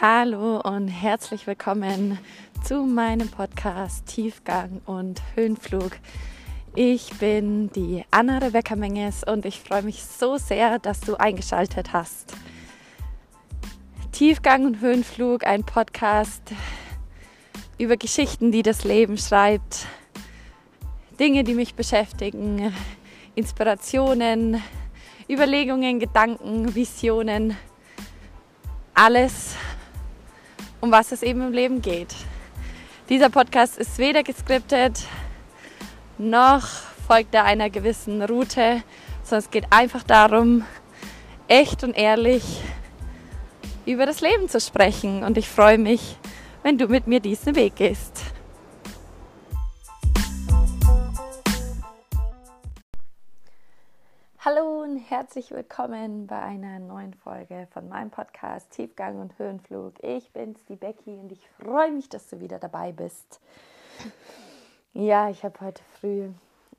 Hallo und herzlich willkommen zu meinem Podcast Tiefgang und Höhenflug. Ich bin die Anna Rebecca Menges und ich freue mich so sehr, dass du eingeschaltet hast. Tiefgang und Höhenflug, ein Podcast über Geschichten, die das Leben schreibt, Dinge, die mich beschäftigen, Inspirationen, Überlegungen, Gedanken, Visionen, alles, um was es eben im Leben geht. Dieser Podcast ist weder geskriptet, noch folgt er einer gewissen Route, sondern es geht einfach darum, echt und ehrlich über das Leben zu sprechen. Und ich freue mich, wenn du mit mir diesen Weg gehst. Hallo und herzlich willkommen bei einer neuen Folge von meinem Podcast Tiefgang und Höhenflug. Ich bin's, die Becky, und ich freue mich, dass du wieder dabei bist. Ja, ich habe heute früh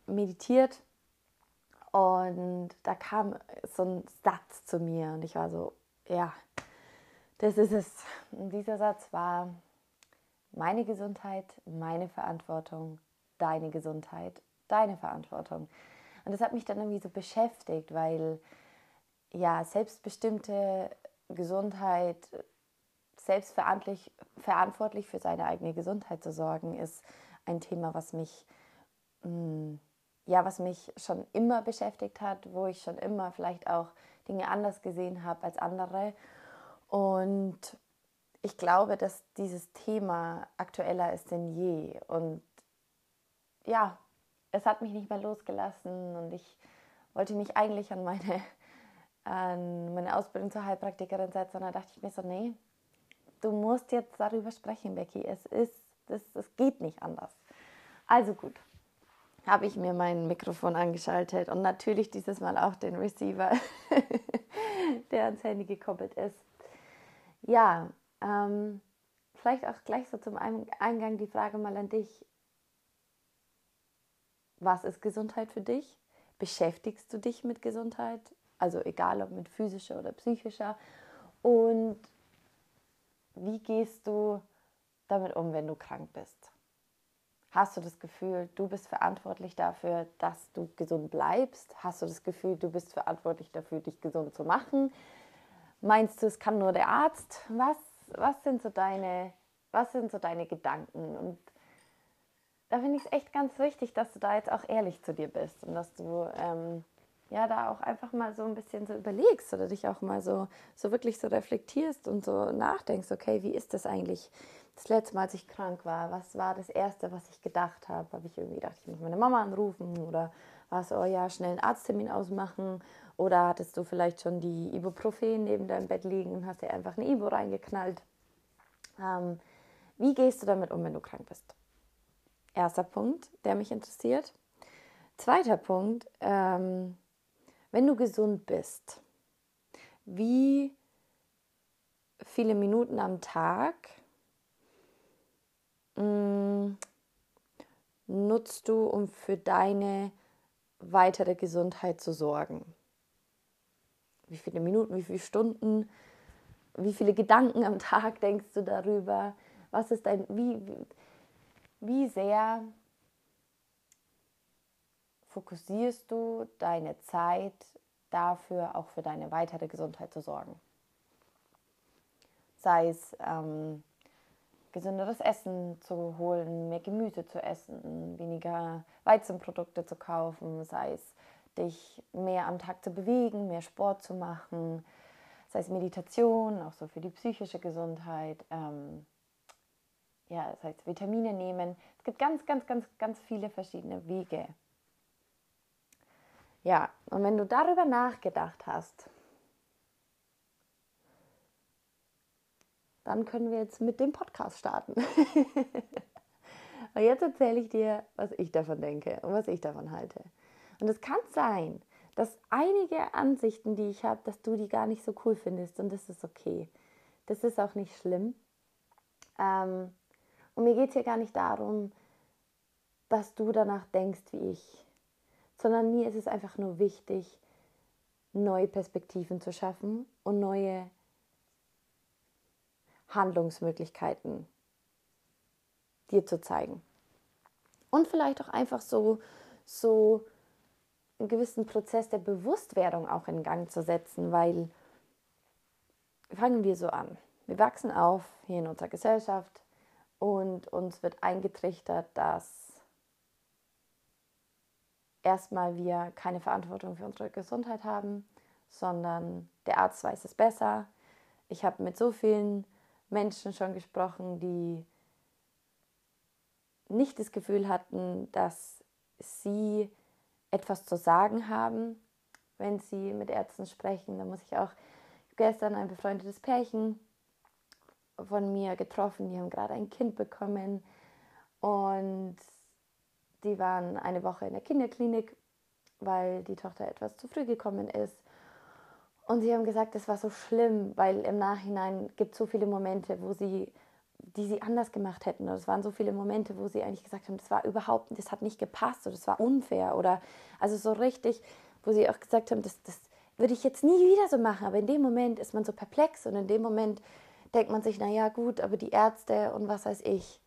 meditiert und da kam so ein Satz zu mir und ich war so, ja, das ist es. Und dieser Satz war, meine Gesundheit, meine Verantwortung, deine Gesundheit, deine Verantwortung. Und das hat mich dann irgendwie so beschäftigt, weil ja, selbstbestimmte Gesundheit, selbstverantwortlich verantwortlich für seine eigene Gesundheit zu sorgen, ist ein Thema, was mich, mm, ja, was mich schon immer beschäftigt hat, wo ich schon immer vielleicht auch Dinge anders gesehen habe als andere. Und ich glaube, dass dieses Thema aktueller ist denn je. Und ja, es hat mich nicht mehr losgelassen und ich wollte mich eigentlich an meine, an meine Ausbildung zur Heilpraktikerin setzen. Und da dachte ich mir so, nee, du musst jetzt darüber sprechen, Becky. Es ist, das, das geht nicht anders. Also gut, habe ich mir mein Mikrofon angeschaltet und natürlich dieses Mal auch den Receiver, der ans Handy gekoppelt ist. Ja, ähm, vielleicht auch gleich so zum Eingang die Frage mal an dich. Was ist Gesundheit für dich? Beschäftigst du dich mit Gesundheit? Also egal ob mit physischer oder psychischer. Und wie gehst du damit um, wenn du krank bist? Hast du das Gefühl, du bist verantwortlich dafür, dass du gesund bleibst? Hast du das Gefühl, du bist verantwortlich dafür, dich gesund zu machen? Meinst du, es kann nur der Arzt? Was, was, sind, so deine, was sind so deine Gedanken? Und da finde ich es echt ganz wichtig, dass du da jetzt auch ehrlich zu dir bist und dass du ähm, ja da auch einfach mal so ein bisschen so überlegst oder dich auch mal so, so wirklich so reflektierst und so nachdenkst, okay, wie ist das eigentlich? das letzte Mal, als ich krank war, was war das Erste, was ich gedacht habe? Habe ich irgendwie gedacht, ich muss meine Mama anrufen oder war es, oh ja, schnell einen Arzttermin ausmachen? Oder hattest du vielleicht schon die Ibuprofen neben deinem Bett liegen und hast dir einfach eine Ibu reingeknallt? Ähm, wie gehst du damit um, wenn du krank bist? Erster Punkt, der mich interessiert. Zweiter Punkt, ähm, wenn du gesund bist, wie viele Minuten am Tag Mm, nutzt du, um für deine weitere Gesundheit zu sorgen? Wie viele Minuten, wie viele Stunden, wie viele Gedanken am Tag denkst du darüber? Was ist dein, wie sehr fokussierst du deine Zeit dafür, auch für deine weitere Gesundheit zu sorgen? Sei es ähm, gesünderes Essen zu holen, mehr Gemüse zu essen, weniger Weizenprodukte zu kaufen, sei es dich mehr am Tag zu bewegen, mehr Sport zu machen, sei es Meditation, auch so für die psychische Gesundheit, ähm, ja, das heißt Vitamine nehmen. Es gibt ganz, ganz, ganz, ganz viele verschiedene Wege. Ja, und wenn du darüber nachgedacht hast, dann können wir jetzt mit dem Podcast starten. und jetzt erzähle ich dir, was ich davon denke und was ich davon halte. Und es kann sein, dass einige Ansichten, die ich habe, dass du die gar nicht so cool findest und das ist okay. Das ist auch nicht schlimm. Ähm, und mir geht es hier gar nicht darum, dass du danach denkst wie ich, sondern mir ist es einfach nur wichtig, neue Perspektiven zu schaffen und neue Handlungsmöglichkeiten dir zu zeigen. Und vielleicht auch einfach so, so einen gewissen Prozess der Bewusstwerdung auch in Gang zu setzen, weil fangen wir so an. Wir wachsen auf hier in unserer Gesellschaft und uns wird eingetrichtert, dass erstmal wir keine Verantwortung für unsere Gesundheit haben, sondern der Arzt weiß es besser. Ich habe mit so vielen Menschen schon gesprochen, die nicht das Gefühl hatten, dass sie etwas zu sagen haben, wenn sie mit Ärzten sprechen. Da muss ich auch gestern ein befreundetes Pärchen von mir getroffen, die haben gerade ein Kind bekommen und die waren eine Woche in der Kinderklinik, weil die Tochter etwas zu früh gekommen ist. Und sie haben gesagt, es war so schlimm, weil im Nachhinein gibt es so viele Momente, wo sie, die sie anders gemacht hätten. Oder es waren so viele Momente, wo sie eigentlich gesagt haben, das war überhaupt, das hat nicht gepasst oder das war unfair. Oder also so richtig, wo sie auch gesagt haben, das, das würde ich jetzt nie wieder so machen. Aber in dem Moment ist man so perplex und in dem Moment denkt man sich, naja gut, aber die Ärzte und was weiß ich.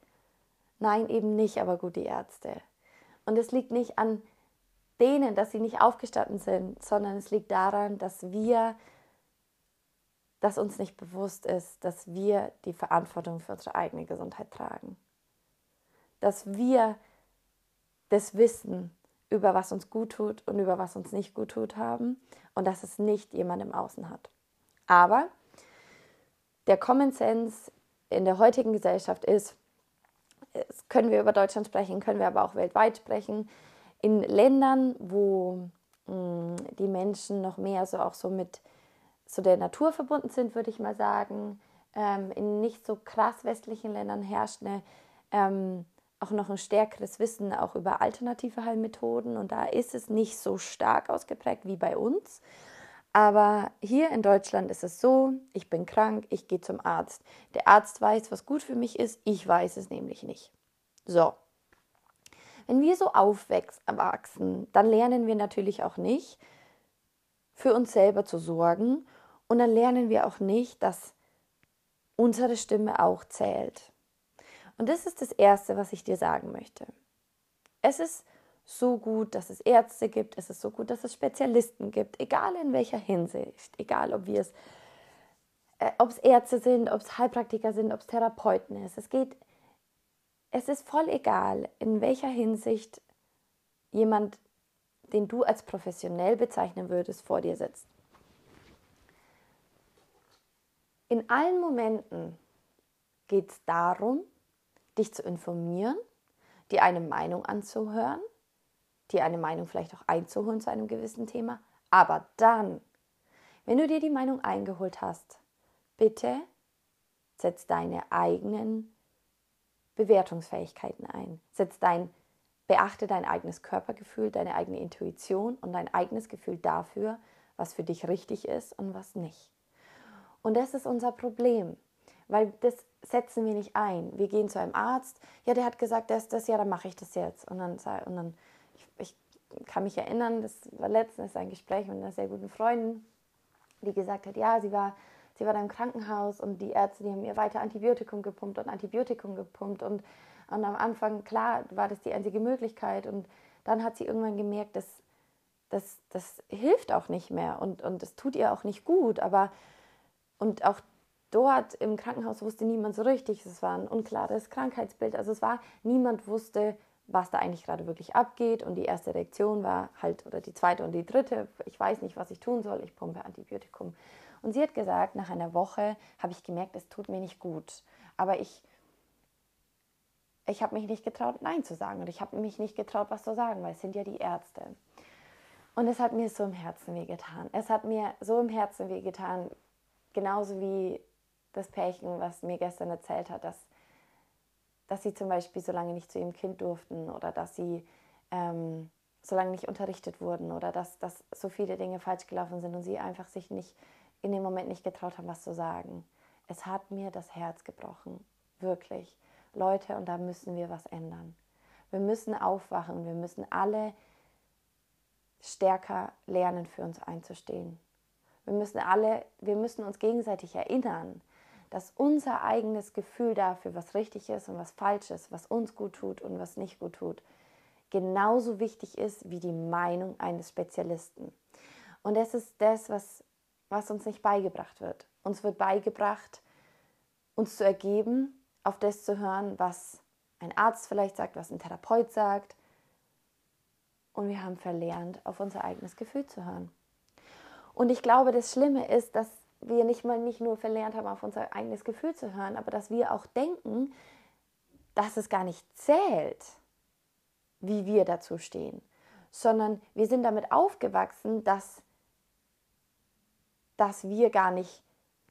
Nein, eben nicht, aber gut, die Ärzte. Und es liegt nicht an denen, dass sie nicht aufgestanden sind, sondern es liegt daran, dass wir, dass uns nicht bewusst ist, dass wir die Verantwortung für unsere eigene Gesundheit tragen. Dass wir das Wissen über was uns gut tut und über was uns nicht gut tut haben und dass es nicht jemand im Außen hat. Aber der Common Sense in der heutigen Gesellschaft ist, können wir über Deutschland sprechen, können wir aber auch weltweit sprechen, in Ländern, wo mh, mm, die Menschen noch mehr so auch so mit so der Natur verbunden sind, würde ich mal sagen, ähm, in nicht so krass westlichen Ländern herrscht eine, ähm, auch noch ein stärkeres Wissen auch über alternative Heilmethoden und da ist es nicht so stark ausgeprägt wie bei uns. Aber hier in Deutschland ist es so, ich bin krank, ich gehe zum Arzt. Der Arzt weiß, was gut für mich ist, ich weiß es nämlich nicht. So, wenn wir so aufwachsen, dann lernen wir natürlich auch nicht, für uns selber zu sorgen und dann lernen wir auch nicht, dass unsere Stimme auch zählt. Und das ist das Erste, was ich dir sagen möchte. Es ist so gut, dass es Ärzte gibt, es ist so gut, dass es Spezialisten gibt, egal in welcher Hinsicht, egal ob wir es, äh, ob es Ärzte sind, ob es Heilpraktiker sind, ob es Therapeuten ist. Es geht es ist voll egal, in welcher Hinsicht jemand, den du als professionell bezeichnen würdest, vor dir sitzt. In allen Momenten geht es darum, dich zu informieren, dir eine Meinung anzuhören, dir eine Meinung vielleicht auch einzuholen zu einem gewissen Thema. Aber dann, wenn du dir die Meinung eingeholt hast, bitte setz deine eigenen Bewertungsfähigkeiten ein. Setz dein, beachte dein eigenes Körpergefühl, deine eigene Intuition und dein eigenes Gefühl dafür, was für dich richtig ist und was nicht. Und das ist unser Problem, weil das setzen wir nicht ein. Wir gehen zu einem Arzt, ja, der hat gesagt, das, das, ja, dann mache ich das jetzt. Und dann, und dann ich, kann mich erinnern, das war letztens ein Gespräch mit einer sehr guten Freundin, die gesagt hat, ja, sie war sie war da im Krankenhaus und die Ärzte, die haben ihr weiter Antibiotikum gepumpt und Antibiotikum gepumpt und, und am Anfang, klar, war das die einzige Möglichkeit und dann hat sie irgendwann gemerkt, dass das, das hilft auch nicht mehr und, und das tut ihr auch nicht gut, aber und auch dort im Krankenhaus wusste niemand so richtig, es war ein unklares Krankheitsbild, also es war, niemand wusste, was da eigentlich gerade wirklich abgeht. Und die erste Reaktion war halt, oder die zweite und die dritte, ich weiß nicht, was ich tun soll, ich pumpe Antibiotikum. Und sie hat gesagt, nach einer Woche habe ich gemerkt, es tut mir nicht gut. Aber ich, ich habe mich nicht getraut, Nein zu sagen. Und ich habe mich nicht getraut, was zu sagen, weil es sind ja die Ärzte. Und es hat mir so im Herzen wehgetan. Es hat mir so im Herzen wehgetan, genauso wie das Pärchen, was mir gestern erzählt hat, dass, dass sie zum Beispiel so lange nicht zu ihrem Kind durften oder dass sie ähm, so lange nicht unterrichtet wurden oder dass, dass so viele Dinge falsch gelaufen sind und sie einfach sich nicht in dem Moment nicht getraut haben, was zu sagen. Es hat mir das Herz gebrochen. Wirklich. Leute, und da müssen wir was ändern. Wir müssen aufwachen. Wir müssen alle stärker lernen, für uns einzustehen. Wir müssen alle, wir müssen uns gegenseitig erinnern, dass unser eigenes Gefühl dafür, was richtig ist und was falsch ist, was uns gut tut und was nicht gut tut, genauso wichtig ist wie die Meinung eines Spezialisten. Und das ist das, was, was uns nicht beigebracht wird. Uns wird beigebracht, uns zu ergeben, auf das zu hören, was ein Arzt vielleicht sagt, was ein Therapeut sagt. Und wir haben verlernt, auf unser eigenes Gefühl zu hören. Und ich glaube, das Schlimme ist, dass wir nicht mal nicht nur verlernt haben, auf unser eigenes Gefühl zu hören, aber dass wir auch denken, dass es gar nicht zählt, wie wir dazu stehen, sondern wir sind damit aufgewachsen, dass, dass wir gar nicht,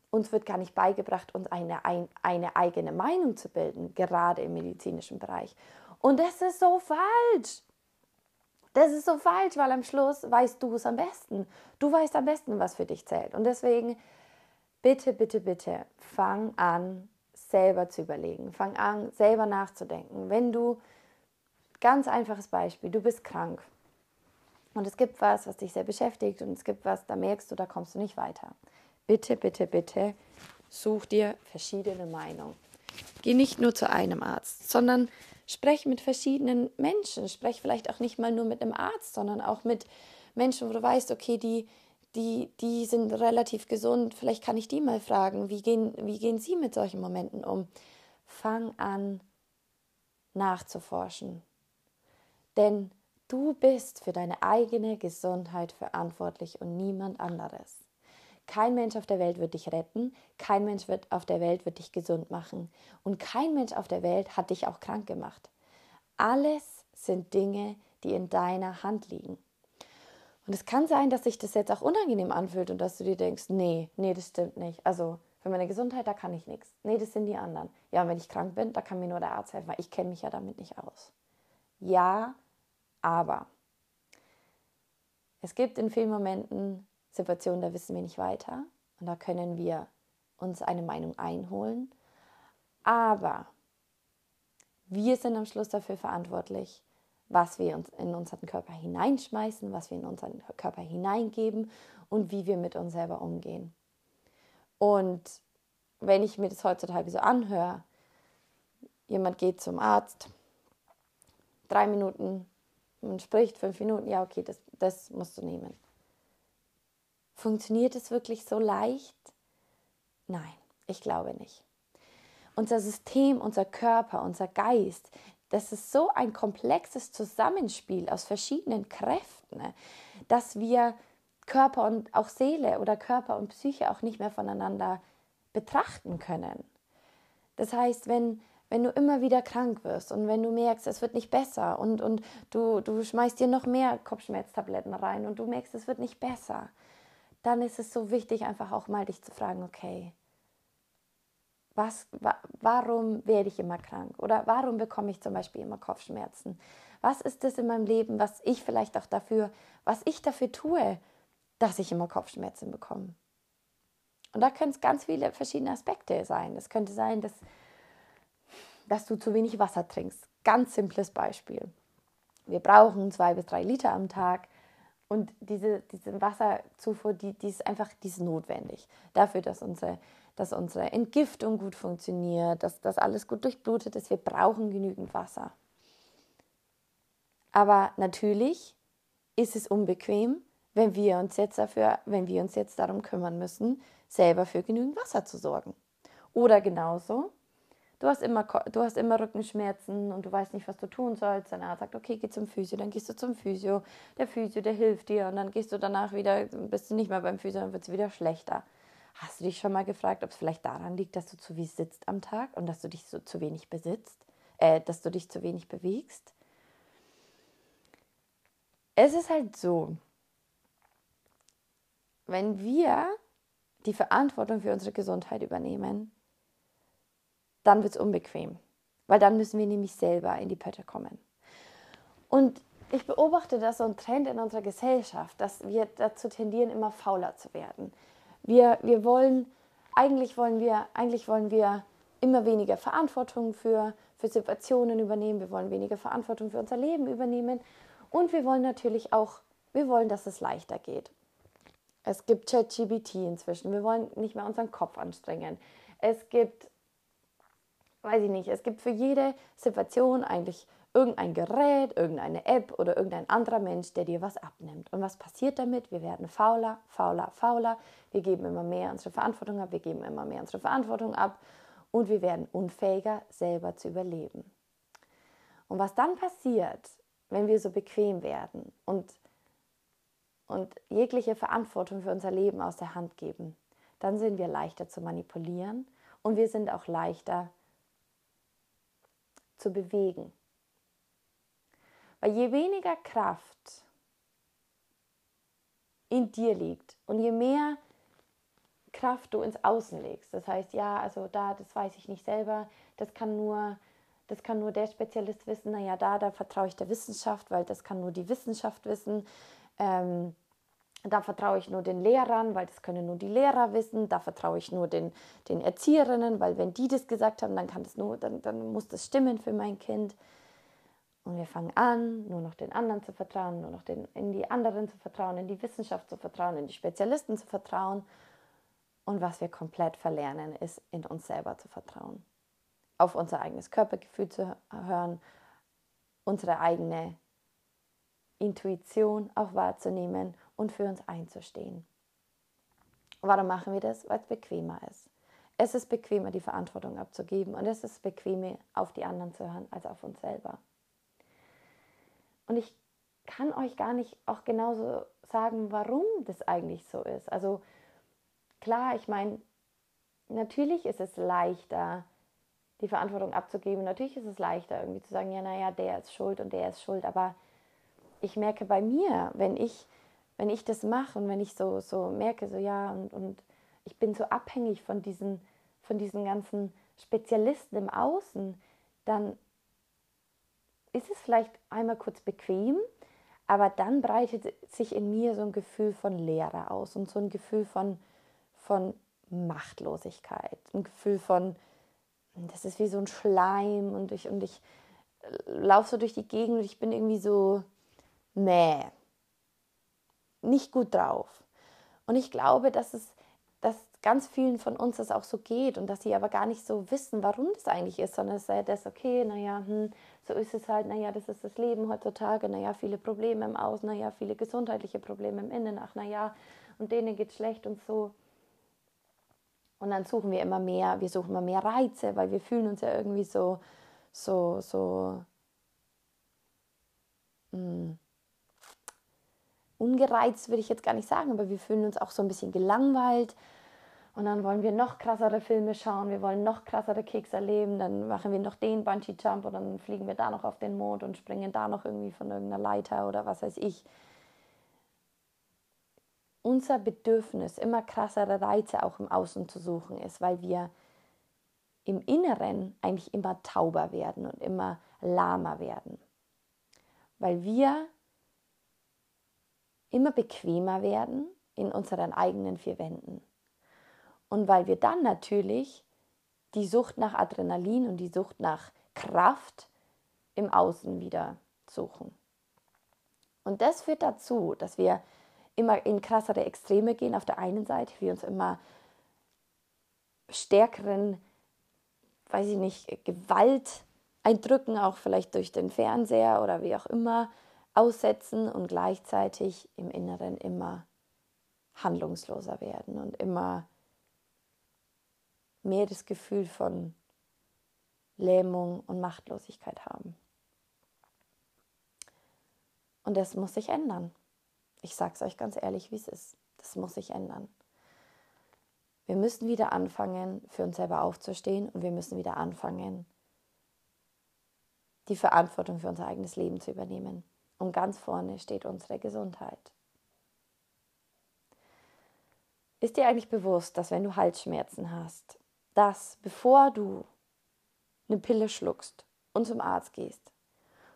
uns wird gar nicht beigebracht, uns eine, ein, eine eigene Meinung zu bilden, gerade im medizinischen Bereich. Und das ist so falsch. Das ist so falsch, weil am Schluss weißt du es am besten. Du weißt am besten, was für dich zählt. Und deswegen, bitte, bitte, bitte, fang an, selber zu überlegen. Fang an, selber nachzudenken. Wenn du, ganz einfaches Beispiel, du bist krank und es gibt was, was dich sehr beschäftigt und es gibt was, da merkst du, da kommst du nicht weiter. Bitte, bitte, bitte, such dir verschiedene Meinungen. Geh nicht nur zu einem Arzt, sondern Sprech mit verschiedenen Menschen. Sprech vielleicht auch nicht mal nur mit einem Arzt, sondern auch mit Menschen, wo du weißt, okay, die, die, die sind relativ gesund. Vielleicht kann ich die mal fragen, wie gehen, wie gehen sie mit solchen Momenten um? Fang an, nachzuforschen. Denn du bist für deine eigene Gesundheit verantwortlich und niemand anderes. Kein Mensch auf der Welt wird dich retten, kein Mensch wird auf der Welt wird dich gesund machen und kein Mensch auf der Welt hat dich auch krank gemacht. Alles sind Dinge, die in deiner Hand liegen. Und es kann sein, dass sich das jetzt auch unangenehm anfühlt und dass du dir denkst, nee, nee, das stimmt nicht. Also für meine Gesundheit, da kann ich nichts. Nee, das sind die anderen. Ja, und wenn ich krank bin, da kann mir nur der Arzt helfen, weil ich kenne mich ja damit nicht aus. Ja, aber es gibt in vielen Momenten Situationen, da wissen wir nicht weiter und da können wir uns eine Meinung einholen. Aber wir sind am Schluss dafür verantwortlich, was wir uns in unseren Körper hineinschmeißen, was wir in unseren Körper hineingeben und wie wir mit uns selber umgehen. Und wenn ich mir das heutzutage so anhöre, jemand geht zum Arzt, drei Minuten und spricht fünf Minuten, ja, okay, das, das musst du nehmen. Funktioniert es wirklich so leicht? Nein, ich glaube nicht. Unser System, unser Körper, unser Geist, das ist so ein komplexes Zusammenspiel aus verschiedenen Kräften, ne, dass wir Körper und auch Seele oder Körper und Psyche auch nicht mehr voneinander betrachten können. Das heißt, wenn, wenn du immer wieder krank wirst und wenn du merkst, es wird nicht besser und, und du, du schmeißt dir noch mehr Kopfschmerztabletten rein und du merkst, es wird nicht besser, dann ist es so wichtig, einfach auch mal dich zu fragen, okay, was, wa warum werde ich immer krank? Oder warum bekomme ich zum Beispiel immer Kopfschmerzen? Was ist es in meinem Leben, was ich vielleicht auch dafür, was ich dafür tue, dass ich immer Kopfschmerzen bekomme? Und da können es ganz viele verschiedene Aspekte sein. Es könnte sein, dass, dass du zu wenig Wasser trinkst. Ganz simples Beispiel. Wir brauchen zwei bis drei Liter am Tag. Und diese, diese Wasserzufuhr, die, die ist einfach die ist notwendig dafür, dass unsere, dass unsere Entgiftung gut funktioniert, dass das alles gut durchblutet ist. Wir brauchen genügend Wasser. Aber natürlich ist es unbequem, wenn wir uns jetzt dafür, wenn wir uns jetzt darum kümmern müssen, selber für genügend Wasser zu sorgen. Oder genauso, du hast immer, du hast immer Rückenschmerzen und du weißt nicht, was du tun sollst. Dein Arzt sagt, okay, geh zum Physio, dann gehst du zum Physio. Der Physio, der hilft dir und dann gehst du danach wieder, bist du nicht mehr beim Physio, dann wird es wieder schlechter. Hast du dich schon mal gefragt, ob es vielleicht daran liegt, dass du zu viel sitzt am Tag und dass du dich so zu wenig besitzt, äh, dass du dich zu wenig bewegst? Es ist halt so, wenn wir die Verantwortung für unsere Gesundheit übernehmen, dann wird es unbequem, weil dann müssen wir nämlich selber in die Pötte kommen. Und ich beobachte das so ein Trend in unserer Gesellschaft, dass wir dazu tendieren, immer fauler zu werden. Wir, wir wollen, eigentlich wollen wir, eigentlich wollen wir immer weniger Verantwortung für, für Situationen übernehmen, wir wollen weniger Verantwortung für unser Leben übernehmen und wir wollen natürlich auch, wir wollen, dass es leichter geht. Es gibt ChatGBT inzwischen. Wir wollen nicht mehr unseren Kopf anstrengen. Es gibt, weiß ich nicht, es gibt für jede Situation eigentlich irgendein Gerät, irgendeine App oder irgendein anderer Mensch, der dir was abnimmt. Und was passiert damit? Wir werden fauler, fauler, fauler. Wir geben immer mehr unsere Verantwortung ab. Wir geben immer mehr unsere Verantwortung ab. Und wir werden unfähiger, selber zu überleben. Und was dann passiert, wenn wir so bequem werden und, und jegliche Verantwortung für unser Leben aus der Hand geben, dann sind wir leichter zu manipulieren und wir sind auch leichter zu bewegen. Weil je weniger Kraft in dir liegt und je mehr Kraft du ins Außen legst, das heißt, ja, also da, das weiß ich nicht selber, das kann nur, das kann nur der Spezialist wissen, naja, da, da vertraue ich der Wissenschaft, weil das kann nur die Wissenschaft wissen. Ähm, da vertraue ich nur den Lehrern, weil das können nur die Lehrer wissen. Da vertraue ich nur den, den Erzieherinnen, weil wenn die das gesagt haben, dann kann das nur, dann, dann muss das stimmen für mein Kind. Und wir fangen an, nur noch den anderen zu vertrauen, nur noch den, in die anderen zu vertrauen, in die Wissenschaft zu vertrauen, in die Spezialisten zu vertrauen. Und was wir komplett verlernen, ist in uns selber zu vertrauen. Auf unser eigenes Körpergefühl zu hören, unsere eigene Intuition auch wahrzunehmen und für uns einzustehen. Warum machen wir das? Weil es bequemer ist. Es ist bequemer, die Verantwortung abzugeben und es ist bequemer, auf die anderen zu hören, als auf uns selber. Und ich kann euch gar nicht auch genauso sagen, warum das eigentlich so ist. Also klar, ich meine, natürlich ist es leichter, die Verantwortung abzugeben. Natürlich ist es leichter, irgendwie zu sagen, ja, naja, der ist schuld und der ist schuld. Aber ich merke bei mir, wenn ich, wenn ich das mache und wenn ich so, so merke, so ja, und, und ich bin so abhängig von diesen, von diesen ganzen Spezialisten im Außen, dann ist es vielleicht einmal kurz bequem, aber dann breitet sich in mir so ein Gefühl von Leere aus und so ein Gefühl von, von Machtlosigkeit, ein Gefühl von, das ist wie so ein Schleim und ich, und ich laufe so durch die Gegend und ich bin irgendwie so, nee, nicht gut drauf. Und ich glaube, dass es dass ganz vielen von uns das auch so geht und dass sie aber gar nicht so wissen, warum das eigentlich ist, sondern es sei das, okay, naja, hm, so ist es halt, naja, das ist das Leben heutzutage, naja, viele Probleme im Außen, naja, viele gesundheitliche Probleme im Innen, ach, naja, und denen geht schlecht und so. Und dann suchen wir immer mehr, wir suchen immer mehr Reize, weil wir fühlen uns ja irgendwie so, so, so, mh, hm, ungereizt, würde ich jetzt gar nicht sagen, aber wir fühlen uns auch so ein bisschen gelangweilt. Und dann wollen wir noch krassere Filme schauen, wir wollen noch krassere Keks erleben, dann machen wir noch den Bungee-Jump und dann fliegen wir da noch auf den Mond und springen da noch irgendwie von irgendeiner Leiter oder was weiß ich. Unser Bedürfnis, immer krassere Reize auch im Außen zu suchen, ist, weil wir im Inneren eigentlich immer tauber werden und immer lahmer werden. Weil wir immer bequemer werden in unseren eigenen vier Wänden. Und weil wir dann natürlich die Sucht nach Adrenalin und die Sucht nach Kraft im Außen wieder suchen. Und das führt dazu, dass wir immer in krassere Extreme gehen. Auf der einen Seite, wir uns immer stärkeren, weiß ich nicht, Gewalt eindrücken, auch vielleicht durch den Fernseher oder wie auch immer aussetzen und gleichzeitig im Inneren immer handlungsloser werden und immer mehr das Gefühl von Lähmung und Machtlosigkeit haben. Und das muss sich ändern. Ich sage es euch ganz ehrlich, wie es ist. Das muss sich ändern. Wir müssen wieder anfangen, für uns selber aufzustehen und wir müssen wieder anfangen, die Verantwortung für unser eigenes Leben zu übernehmen. Und ganz vorne steht unsere Gesundheit. Ist dir eigentlich bewusst, dass wenn du Halsschmerzen hast, dass bevor du eine Pille schluckst und zum Arzt gehst,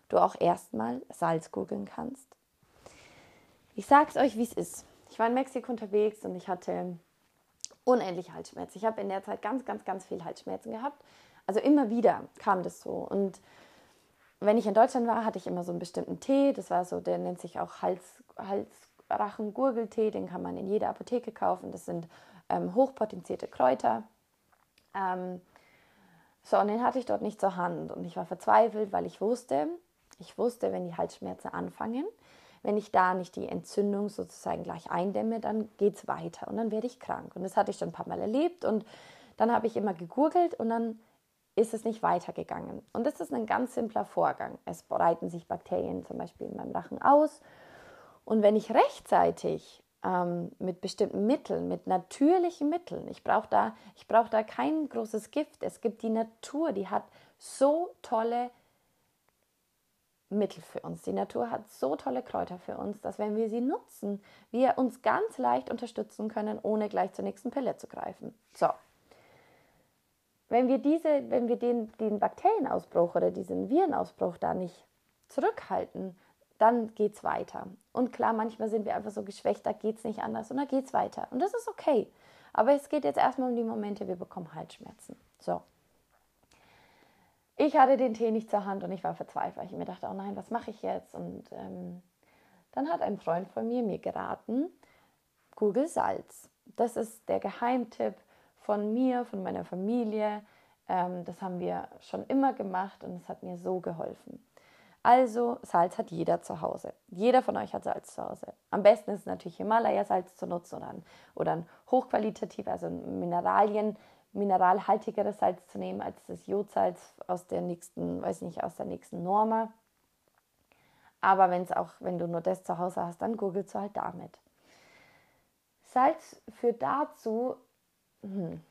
du auch erstmal Salz googeln kannst? Ich sag's euch, wie es ist. Ich war in Mexiko unterwegs und ich hatte unendlich Halsschmerzen. Ich habe in der Zeit ganz, ganz, ganz viel Halsschmerzen gehabt. Also immer wieder kam das so. Und wenn ich in Deutschland war, hatte ich immer so einen bestimmten Tee. Das war so, der nennt sich auch Hals, Hals, Rachengurgeltee, den kann man in jeder Apotheke kaufen. Das sind ähm, hochpotenzierte Kräuter. Ähm, so, und den hatte ich dort nicht zur Hand. Und ich war verzweifelt, weil ich wusste, ich wusste, wenn die Halsschmerzen anfangen, wenn ich da nicht die Entzündung sozusagen gleich eindämme, dann geht es weiter und dann werde ich krank. Und das hatte ich schon ein paar Mal erlebt und dann habe ich immer gegurgelt und dann ist es nicht weitergegangen. Und das ist ein ganz simpler Vorgang. Es breiten sich Bakterien zum Beispiel in meinem Rachen aus. Und wenn ich rechtzeitig ähm, mit bestimmten Mitteln, mit natürlichen Mitteln, ich brauche da, brauch da kein großes Gift. Es gibt die Natur, die hat so tolle Mittel für uns. Die Natur hat so tolle Kräuter für uns, dass wenn wir sie nutzen, wir uns ganz leicht unterstützen können, ohne gleich zur nächsten Pille zu greifen. So. Wenn wir, diese, wenn wir den, den Bakterienausbruch oder diesen Virenausbruch da nicht zurückhalten, dann geht es weiter. Und klar, manchmal sind wir einfach so geschwächt, da geht es nicht anders und da geht es weiter. Und das ist okay. Aber es geht jetzt erstmal um die Momente, wir bekommen Halsschmerzen. So. Ich hatte den Tee nicht zur Hand und ich war verzweifelt. Ich mir dachte, oh nein, was mache ich jetzt? Und ähm, dann hat ein Freund von mir mir geraten, Google Salz. Das ist der Geheimtipp von mir, von meiner Familie. Ähm, das haben wir schon immer gemacht und es hat mir so geholfen. Also Salz hat jeder zu Hause. Jeder von euch hat Salz zu Hause. Am besten ist natürlich Himalaya-Salz zu nutzen oder ein, oder ein hochqualitativ, also Mineralien, mineralhaltigeres Salz zu nehmen als das Jodsalz aus der nächsten, weiß nicht, aus der nächsten Norma. Aber wenn es auch, wenn du nur das zu Hause hast, dann googelst du halt damit. Salz führt dazu, hm,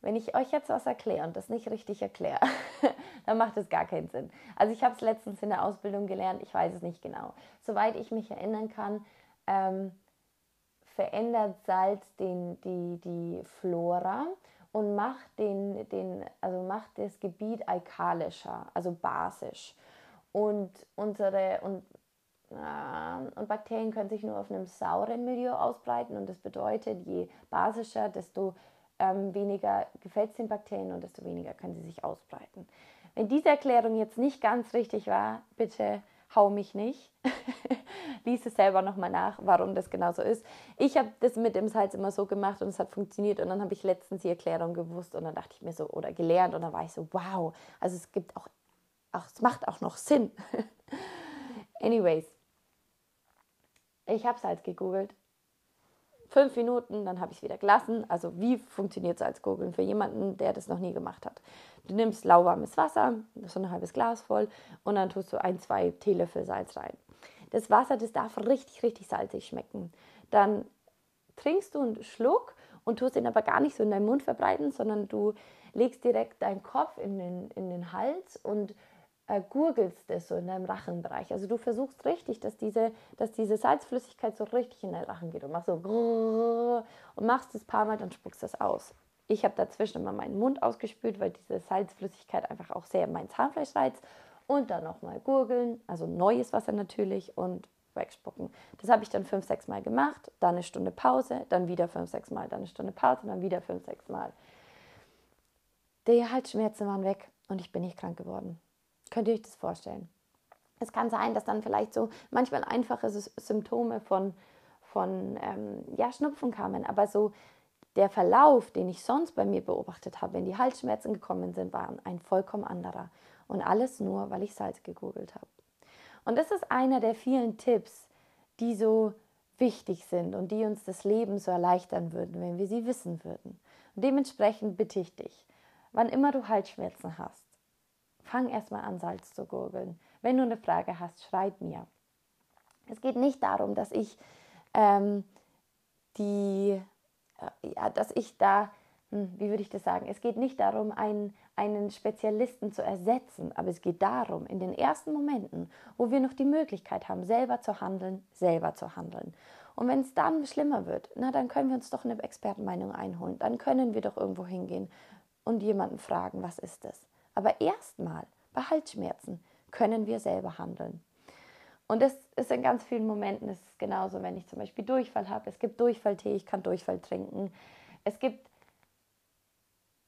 wenn ich euch jetzt was erkläre und das nicht richtig erkläre, dann macht es gar keinen Sinn. Also ich habe es letztens in der Ausbildung gelernt, ich weiß es nicht genau. Soweit ich mich erinnern kann, ähm, verändert Salz den, die, die Flora und macht, den, den, also macht das Gebiet alkalischer, also basisch. Und, unsere, und, und Bakterien können sich nur auf einem sauren Milieu ausbreiten und das bedeutet, je basischer, desto ähm, weniger gefällt es den Bakterien und desto weniger können sie sich ausbreiten. Wenn diese Erklärung jetzt nicht ganz richtig war, bitte hau mich nicht. Lies es selber nochmal nach, warum das genau so ist. Ich habe das mit dem Salz immer so gemacht und es hat funktioniert und dann habe ich letztens die Erklärung gewusst und dann dachte ich mir so, oder gelernt und dann war ich so, wow, also es gibt auch, auch es macht auch noch Sinn. Anyways, ich habe Salz gegoogelt fünf Minuten, dann habe ich es wieder gelassen. Also wie funktioniert Salzgurgeln für jemanden, der das noch nie gemacht hat? Du nimmst lauwarmes Wasser, so ein halbes Glas voll und dann tust du ein, zwei Teelöffel Salz rein. Das Wasser, das darf richtig, richtig salzig schmecken. Dann trinkst du einen Schluck und tust ihn aber gar nicht so in deinen Mund verbreiten, sondern du legst direkt deinen Kopf in den, in den Hals und äh, gurgelst es so in deinem Rachenbereich. Also du versuchst richtig, dass diese, dass diese Salzflüssigkeit so richtig in deinen Rachen geht und machst so und machst es ein paar Mal, dann spuckst du es aus. Ich habe dazwischen immer meinen Mund ausgespült, weil diese Salzflüssigkeit einfach auch sehr mein Zahnfleisch reizt. Und dann nochmal gurgeln, also neues Wasser natürlich und wegspucken. Das habe ich dann fünf, sechs Mal gemacht, dann eine Stunde Pause, dann wieder fünf, sechs Mal, dann eine Stunde Pause, dann wieder fünf, sechs Mal. Die Halsschmerzen waren weg und ich bin nicht krank geworden. Könnt ihr euch das vorstellen? Es kann sein, dass dann vielleicht so manchmal einfache Symptome von, von ähm, ja, Schnupfen kamen, aber so der Verlauf, den ich sonst bei mir beobachtet habe, wenn die Halsschmerzen gekommen sind, war ein vollkommen anderer. Und alles nur, weil ich Salz gegoogelt habe. Und das ist einer der vielen Tipps, die so wichtig sind und die uns das Leben so erleichtern würden, wenn wir sie wissen würden. Und dementsprechend bitte ich dich, wann immer du Halsschmerzen hast, fang erstmal an, Salz zu gurgeln. Wenn du eine Frage hast, schreib mir. Es geht nicht darum, dass ich ähm, die, äh, ja, dass ich da, hm, wie würde ich das sagen? Es geht nicht darum, einen, einen Spezialisten zu ersetzen, aber es geht darum, in den ersten Momenten, wo wir noch die Möglichkeit haben, selber zu handeln, selber zu handeln. Und wenn es dann schlimmer wird, na, dann können wir uns doch eine Expertenmeinung einholen. Dann können wir doch irgendwo hingehen und jemanden fragen, was ist das? Aber erstmal bei Halsschmerzen können wir selber handeln. Und das ist in ganz vielen Momenten, das ist genauso, wenn ich zum Beispiel Durchfall habe. Es gibt Durchfalltee, ich kann Durchfall trinken. Es gibt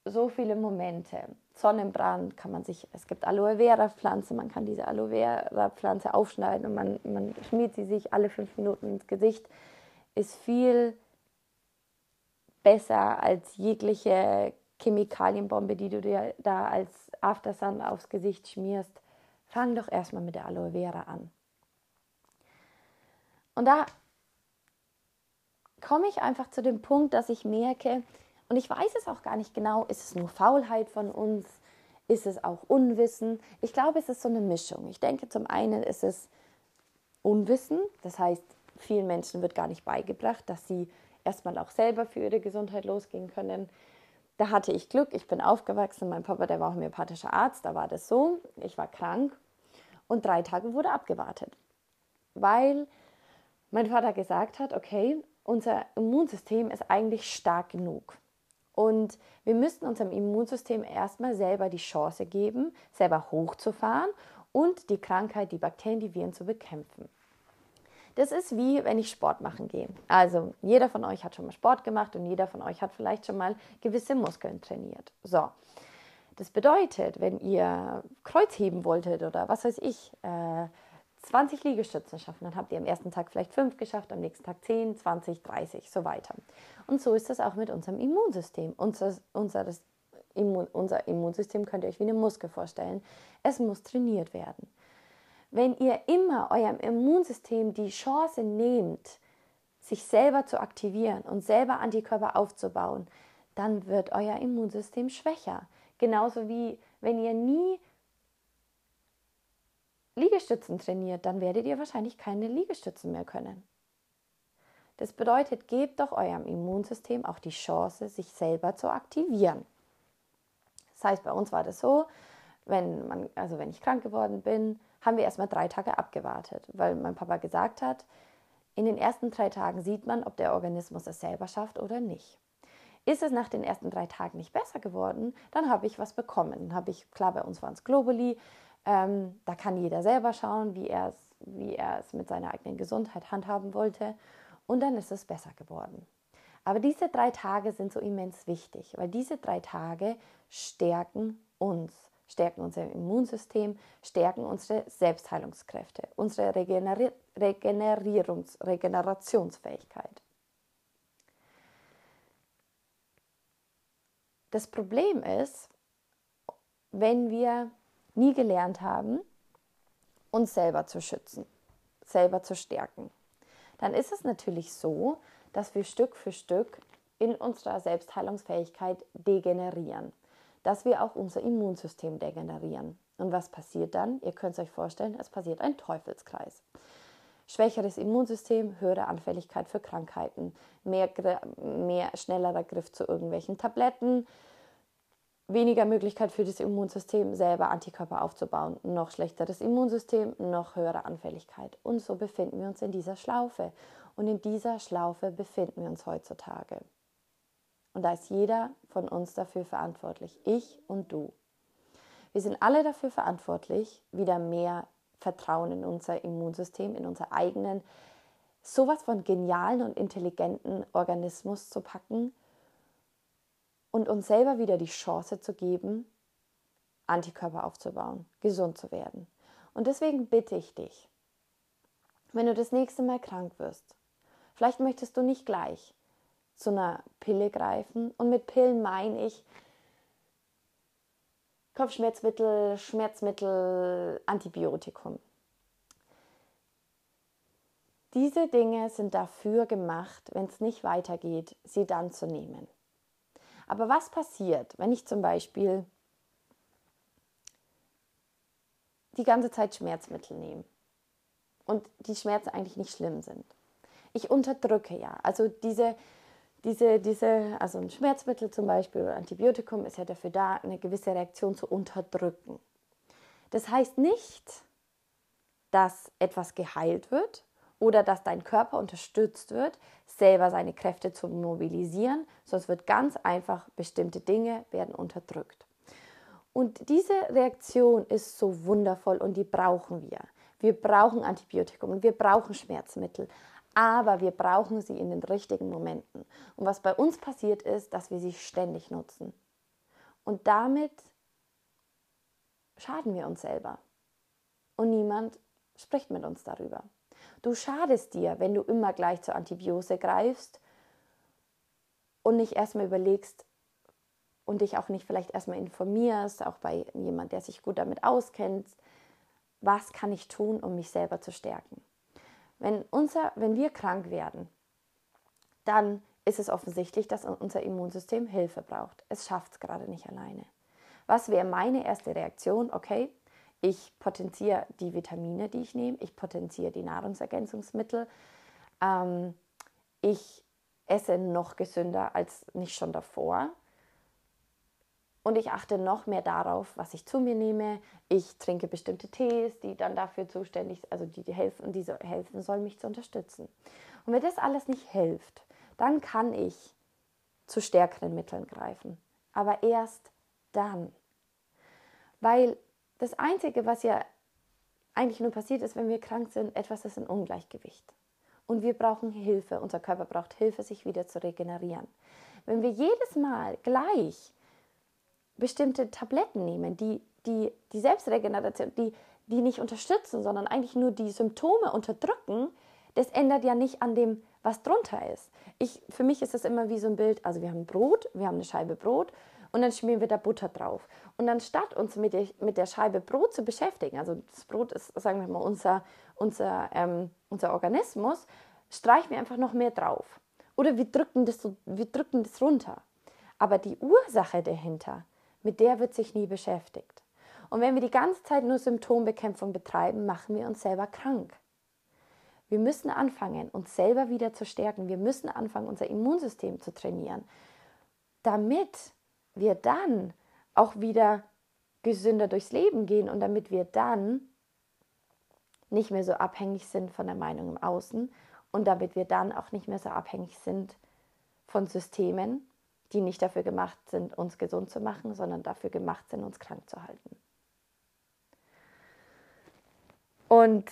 so viele Momente. Sonnenbrand kann man sich, es gibt Aloe Vera Pflanze, man kann diese Aloe Vera Pflanze aufschneiden und man, man schmiert sie sich alle fünf Minuten ins Gesicht. Ist viel besser als jegliche Chemikalienbombe, die du dir da als Aftersun aufs Gesicht schmierst. Fang doch erstmal mit der Aloe Vera an. Und da komme ich einfach zu dem Punkt, dass ich merke, und ich weiß es auch gar nicht genau, ist es nur Faulheit von uns, ist es auch Unwissen? Ich glaube, es ist so eine Mischung. Ich denke, zum einen ist es Unwissen, das heißt, vielen Menschen wird gar nicht beigebracht, dass sie erstmal auch selber für ihre Gesundheit losgehen können. Da hatte ich Glück, ich bin aufgewachsen, mein Papa, der war homöopathischer Arzt, da war das so, ich war krank und drei Tage wurde abgewartet, weil mein Vater gesagt hat, okay, unser Immunsystem ist eigentlich stark genug. Und wir müssten unserem Immunsystem erstmal selber die Chance geben, selber hochzufahren und die Krankheit, die Bakterien, die Viren zu bekämpfen. Das ist wie wenn ich Sport machen gehe. Also jeder von euch hat schon mal Sport gemacht und jeder von euch hat vielleicht schon mal gewisse Muskeln trainiert. So, das bedeutet, wenn ihr Kreuz heben wolltet oder was weiß ich, äh, 20 Liegestützen schaffen, dann habt ihr am ersten Tag vielleicht 5 geschafft, am nächsten Tag 10, 20, 30, so weiter. Und so ist das auch mit unserem Immunsystem. Unser, unser, Immun, unser Immunsystem könnt ihr euch wie eine Muskel vorstellen. Es muss trainiert werden. Wenn ihr immer eurem Immunsystem die Chance nehmt, sich selber zu aktivieren und selber Antikörper aufzubauen, dann wird euer Immunsystem schwächer. Genauso wie wenn ihr nie Liegestützen trainiert, dann werdet ihr wahrscheinlich keine Liegestützen mehr können. Das bedeutet, gebt doch eurem Immunsystem auch die Chance, sich selber zu aktivieren. Das heißt, bei uns war das so, wenn, man, also wenn ich krank geworden bin, haben wir erstmal drei Tage abgewartet, weil mein Papa gesagt hat, in den ersten drei Tagen sieht man, ob der Organismus es selber schafft oder nicht. Ist es nach den ersten drei Tagen nicht besser geworden, dann habe ich was bekommen. Dann habe ich, klar, bei uns waren es Globuli, ähm, da kann jeder selber schauen, wie er es wie er es mit seiner eigenen Gesundheit handhaben wollte. Und dann ist es besser geworden. Aber diese drei Tage sind so immens wichtig, weil diese drei Tage stärken uns, stärken unser Immunsystem, stärken unsere Selbstheilungskräfte, unsere Regeneri Regenerierungs Regenerationsfähigkeit. Das Problem ist, wenn wir nie gelernt haben, uns selber zu schützen, selber zu stärken. Dann ist es natürlich so, dass wir Stück für Stück in unserer Selbstheilungsfähigkeit degenerieren, dass wir auch unser Immunsystem degenerieren. Und was passiert dann? Ihr könnt es euch vorstellen, es passiert ein Teufelskreis. Schwächeres Immunsystem, höhere Anfälligkeit für Krankheiten, mehr, mehr schnellerer Griff zu irgendwelchen Tabletten, weniger Möglichkeit für das Immunsystem, selber Antikörper aufzubauen, noch schlechteres Immunsystem, noch höhere Anfälligkeit. Und so befinden wir uns in dieser Schlaufe. Und in dieser Schlaufe befinden wir uns heutzutage. Und da ist jeder von uns dafür verantwortlich, ich und du. Wir sind alle dafür verantwortlich, wieder mehr Vertrauen in unser Immunsystem, in unser eigenen, sowas von genialen und intelligenten Organismus zu packen, und uns selber wieder die Chance zu geben, Antikörper aufzubauen, gesund zu werden. Und deswegen bitte ich dich, wenn du das nächste Mal krank wirst, vielleicht möchtest du nicht gleich zu einer Pille greifen. Und mit Pillen meine ich Kopfschmerzmittel, Schmerzmittel, Antibiotikum. Diese Dinge sind dafür gemacht, wenn es nicht weitergeht, sie dann zu nehmen. Aber was passiert, wenn ich zum Beispiel die ganze Zeit Schmerzmittel nehme und die Schmerzen eigentlich nicht schlimm sind? Ich unterdrücke ja. Also diese, diese, diese, also ein Schmerzmittel zum Beispiel oder Antibiotikum ist ja dafür da, eine gewisse Reaktion zu unterdrücken. Das heißt nicht, dass etwas geheilt wird, oder dass dein Körper unterstützt wird, selber seine Kräfte zu mobilisieren, sonst wird ganz einfach bestimmte Dinge werden unterdrückt. Und diese Reaktion ist so wundervoll und die brauchen wir. Wir brauchen Antibiotikum und wir brauchen Schmerzmittel, aber wir brauchen sie in den richtigen Momenten. Und was bei uns passiert ist, dass wir sie ständig nutzen. Und damit schaden wir uns selber. Und niemand spricht mit uns darüber. Du schadest dir, wenn du immer gleich zur Antibiose greifst und nicht erstmal überlegst und dich auch nicht vielleicht erstmal informierst, auch bei jemand, der sich gut damit auskennt, was kann ich tun, um mich selber zu stärken. Wenn, unser, wenn wir krank werden, dann ist es offensichtlich, dass unser Immunsystem Hilfe braucht. Es schafft es gerade nicht alleine. Was wäre meine erste Reaktion? Okay, ich potenziere die Vitamine, die ich nehme, ich potenziere die Nahrungsergänzungsmittel, ähm, ich esse noch gesünder als nicht schon davor. Und ich achte noch mehr darauf, was ich zu mir nehme. Ich trinke bestimmte Tees, die dann dafür zuständig, sind, also die, die helfen, diese helfen sollen, mich zu unterstützen. Und wenn das alles nicht hilft, dann kann ich zu stärkeren Mitteln greifen. Aber erst dann. Weil das Einzige, was ja eigentlich nur passiert ist, wenn wir krank sind, etwas ist in Ungleichgewicht. Und wir brauchen Hilfe. Unser Körper braucht Hilfe, sich wieder zu regenerieren. Wenn wir jedes Mal gleich bestimmte Tabletten nehmen, die die, die Selbstregeneration, die, die nicht unterstützen, sondern eigentlich nur die Symptome unterdrücken, das ändert ja nicht an dem, was drunter ist. Ich, für mich ist das immer wie so ein Bild, also wir haben Brot, wir haben eine Scheibe Brot und dann schmieren wir da Butter drauf. Und anstatt uns mit der, mit der Scheibe Brot zu beschäftigen, also das Brot ist, sagen wir mal, unser, unser, ähm, unser Organismus, streichen wir einfach noch mehr drauf. Oder wir drücken, das so, wir drücken das runter. Aber die Ursache dahinter, mit der wird sich nie beschäftigt. Und wenn wir die ganze Zeit nur Symptombekämpfung betreiben, machen wir uns selber krank. Wir müssen anfangen, uns selber wieder zu stärken. Wir müssen anfangen, unser Immunsystem zu trainieren, damit wir dann auch wieder gesünder durchs Leben gehen und damit wir dann nicht mehr so abhängig sind von der Meinung im Außen und damit wir dann auch nicht mehr so abhängig sind von Systemen, die nicht dafür gemacht sind, uns gesund zu machen, sondern dafür gemacht sind, uns krank zu halten. Und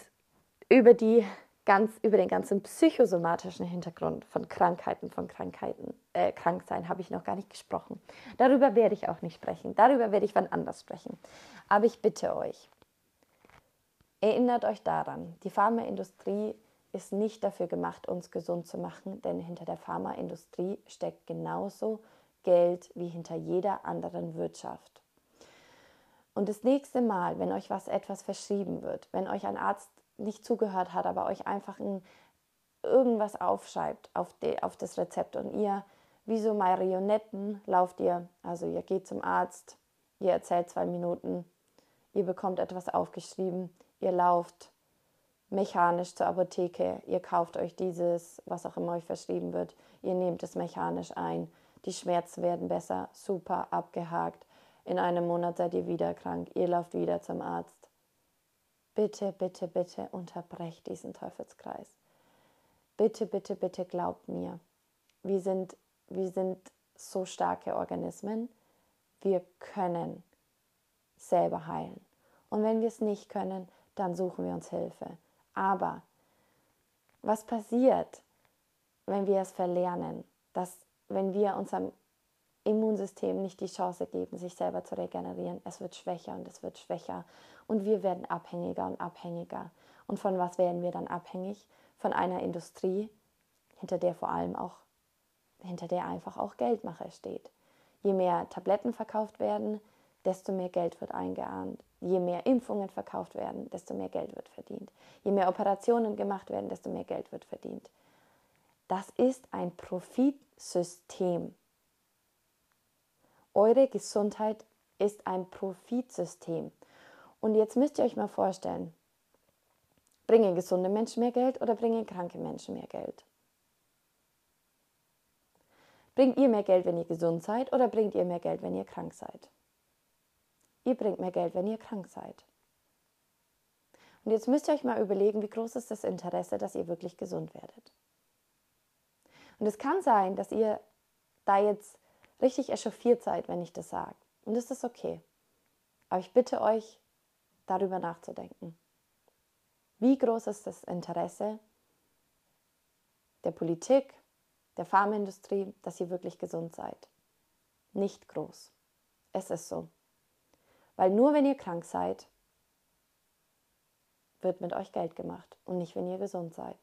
über die ganz über den ganzen psychosomatischen Hintergrund von Krankheiten, von Krankheiten, äh, Kranksein habe ich noch gar nicht gesprochen. Darüber werde ich auch nicht sprechen. Darüber werde ich wann anders sprechen. Aber ich bitte euch, erinnert euch daran, die Pharmaindustrie ist nicht dafür gemacht, uns gesund zu machen, denn hinter der Pharmaindustrie steckt genauso Geld wie hinter jeder anderen Wirtschaft. Und das nächste Mal, wenn euch was etwas verschrieben wird, wenn euch ein Arzt nicht zugehört hat, aber euch einfach ein, irgendwas aufschreibt auf, die, auf das Rezept und ihr wie so Marionetten lauft ihr, also ihr geht zum Arzt, ihr erzählt zwei Minuten, ihr bekommt etwas aufgeschrieben, ihr lauft mechanisch zur Apotheke, ihr kauft euch dieses, was auch immer euch verschrieben wird, ihr nehmt es mechanisch ein, die Schmerzen werden besser, super, abgehakt, in einem Monat seid ihr wieder krank, ihr lauft wieder zum Arzt, Bitte, bitte, bitte unterbrecht diesen Teufelskreis. Bitte, bitte, bitte glaubt mir. Wir sind, wir sind so starke Organismen. Wir können selber heilen. Und wenn wir es nicht können, dann suchen wir uns Hilfe. Aber was passiert, wenn wir es verlernen? Dass, wenn wir unserem Immunsystem nicht die Chance geben, sich selber zu regenerieren. Es wird schwächer und es wird schwächer und wir werden abhängiger und abhängiger. Und von was werden wir dann abhängig? Von einer Industrie, hinter der vor allem auch, hinter der einfach auch Geldmache steht. Je mehr Tabletten verkauft werden, desto mehr Geld wird eingeahnt. Je mehr Impfungen verkauft werden, desto mehr Geld wird verdient. Je mehr Operationen gemacht werden, desto mehr Geld wird verdient. Das ist ein Profitsystem. Eure Gesundheit ist ein Profitsystem. Und jetzt müsst ihr euch mal vorstellen, bringen gesunde Menschen mehr Geld oder bringen kranke Menschen mehr Geld? Bringt ihr mehr Geld, wenn ihr gesund seid oder bringt ihr mehr Geld, wenn ihr krank seid? Ihr bringt mehr Geld, wenn ihr krank seid. Und jetzt müsst ihr euch mal überlegen, wie groß ist das Interesse, dass ihr wirklich gesund werdet. Und es kann sein, dass ihr da jetzt richtig echauffiert seid, wenn ich das sage. Und das ist okay. Aber ich bitte euch, darüber nachzudenken. Wie groß ist das Interesse der Politik, der Pharmaindustrie, dass ihr wirklich gesund seid? Nicht groß. Es ist so. Weil nur wenn ihr krank seid, wird mit euch Geld gemacht und nicht, wenn ihr gesund seid.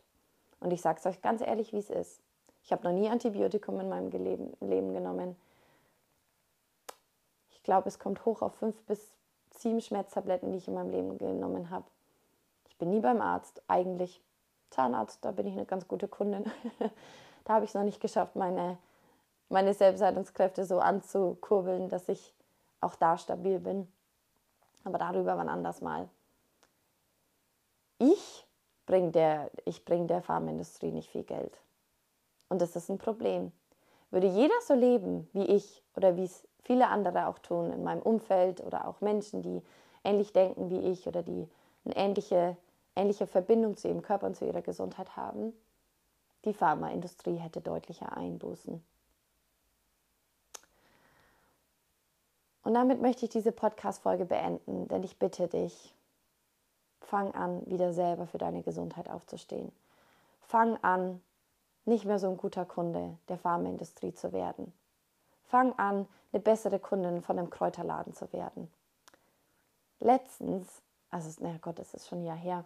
Und ich sage es euch ganz ehrlich, wie es ist. Ich habe noch nie Antibiotikum in meinem Leben genommen. Ich glaube, es kommt hoch auf fünf bis sieben Schmerztabletten, die ich in meinem Leben genommen habe. Ich bin nie beim Arzt, eigentlich. Zahnarzt, da bin ich eine ganz gute Kundin. da habe ich es noch nicht geschafft, meine, meine Selbstheilungskräfte so anzukurbeln, dass ich auch da stabil bin. Aber darüber wann anders mal. Ich bringe der, bring der Pharmaindustrie nicht viel Geld. Und das ist ein Problem. Würde jeder so leben wie ich oder wie es viele andere auch tun in meinem Umfeld oder auch Menschen, die ähnlich denken wie ich oder die eine ähnliche, ähnliche Verbindung zu ihrem Körper und zu ihrer Gesundheit haben, die Pharmaindustrie hätte deutliche Einbußen. Und damit möchte ich diese Podcast-Folge beenden, denn ich bitte dich, fang an, wieder selber für deine Gesundheit aufzustehen. Fang an, nicht mehr so ein guter Kunde der Pharmaindustrie zu werden. Fang an, eine bessere Kundin von einem Kräuterladen zu werden. Letztens, also na Gott, das ist schon ein Jahr her,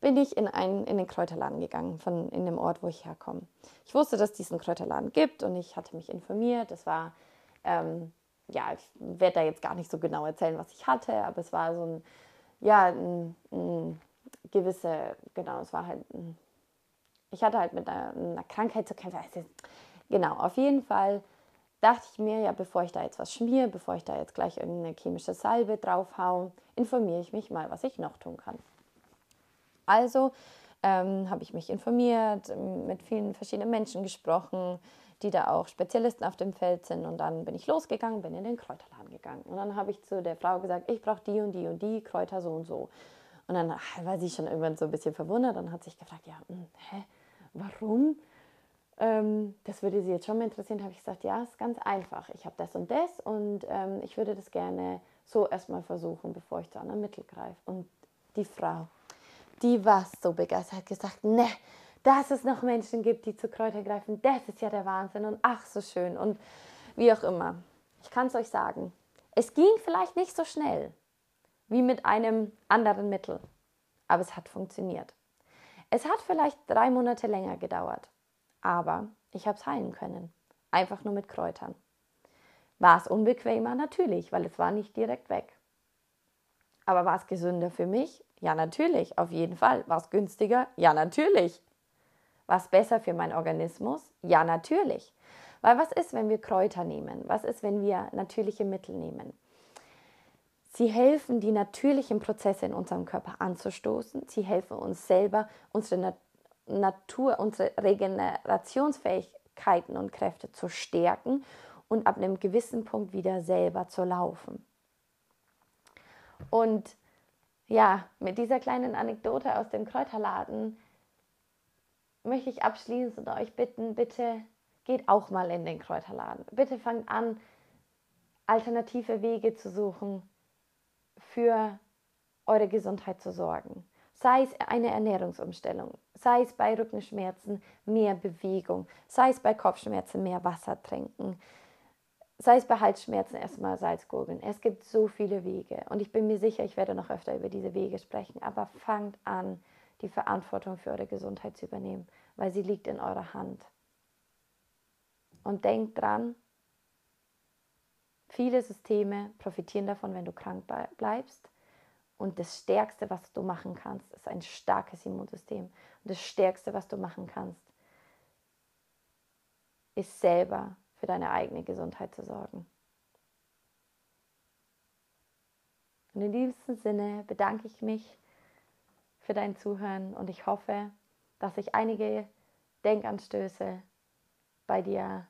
bin ich in, einen, in den Kräuterladen gegangen, von in dem Ort, wo ich herkomme. Ich wusste, dass es diesen Kräuterladen gibt und ich hatte mich informiert. Es war, ähm, ja, ich werde da jetzt gar nicht so genau erzählen, was ich hatte, aber es war so ein, ja, ein, ein gewisse, genau, es war halt ein ich hatte halt mit einer, einer Krankheit zu kämpfen. Also, genau, auf jeden Fall dachte ich mir, ja, bevor ich da jetzt was schmiere, bevor ich da jetzt gleich irgendeine chemische Salbe draufhaue, informiere ich mich mal, was ich noch tun kann. Also ähm, habe ich mich informiert, mit vielen verschiedenen Menschen gesprochen, die da auch Spezialisten auf dem Feld sind. Und dann bin ich losgegangen, bin in den Kräuterladen gegangen. Und dann habe ich zu der Frau gesagt, ich brauche die und die und die Kräuter so und so. Und dann war sie schon irgendwann so ein bisschen verwundert und hat sich gefragt, ja, mh, hm, hä? warum? Ähm, das würde Sie jetzt schon mal interessieren. Habe ich gesagt, ja, ist ganz einfach. Ich habe das und das und ähm, ich würde das gerne so erstmal versuchen, bevor ich zu anderen Mitteln greife. Und die Frau, die war so begeistert, hat gesagt, ne, dass es noch Menschen gibt, die zu Kräutern greifen, das ist ja der Wahnsinn und ach so schön und wie auch immer. Ich kann es euch sagen, es ging vielleicht nicht so schnell wie mit einem anderen Mittel, aber es hat funktioniert. Es hat vielleicht drei Monate länger gedauert, aber ich habe es heilen können. Einfach nur mit Kräutern. War es unbequemer? Natürlich, weil es war nicht direkt weg. Aber war es gesünder für mich? Ja, natürlich, auf jeden Fall. War es günstiger? Ja, natürlich. War es besser für meinen Organismus? Ja, natürlich. Weil was ist, wenn wir Kräuter nehmen? Was ist, wenn wir natürliche Mittel nehmen? Sie helfen, die natürlichen Prozesse in unserem Körper anzustoßen. Sie helfen uns selber, unsere Natur, unsere Regenerationsfähigkeiten und Kräfte zu stärken und ab einem gewissen Punkt wieder selber zu laufen. Und ja, mit dieser kleinen Anekdote aus dem Kräuterladen möchte ich abschließen und euch bitten, bitte geht auch mal in den Kräuterladen. Bitte fangt an, alternative Wege zu suchen, für eure Gesundheit zu sorgen. Sei es eine Ernährungsumstellung, sei es bei Rückenschmerzen mehr Bewegung, sei es bei Kopfschmerzen mehr Wasser trinken, sei es bei Halsschmerzen erstmal Salzgurgeln. Es gibt so viele Wege und ich bin mir sicher, ich werde noch öfter über diese Wege sprechen, aber fangt an, die Verantwortung für eure Gesundheit zu übernehmen, weil sie liegt in eurer Hand. Und denkt dran, Viele Systeme profitieren davon, wenn du krank bleibst. Und das Stärkste, was du machen kannst, ist ein starkes Immunsystem. Und das Stärkste, was du machen kannst, ist selber für deine eigene Gesundheit zu sorgen. Und in diesem Sinne bedanke ich mich für dein Zuhören und ich hoffe, dass ich einige Denkanstöße bei dir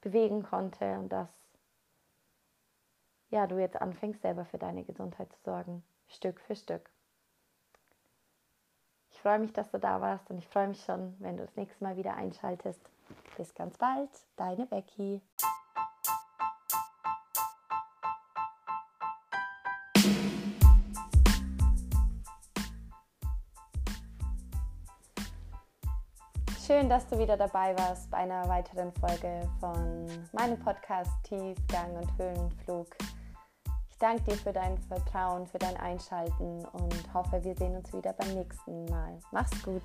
bewegen konnte und dass ja, du jetzt anfängst, selber für deine Gesundheit zu sorgen, Stück für Stück. Ich freue mich, dass du da warst und ich freue mich schon, wenn du das nächste Mal wieder einschaltest. Bis ganz bald, deine Becky. Schön, dass du wieder dabei warst bei einer weiteren Folge von meinem Podcast Tiefgang und Höhenflug. Ich danke dir für dein Vertrauen, für dein Einschalten und hoffe, wir sehen uns wieder beim nächsten Mal. Mach's gut.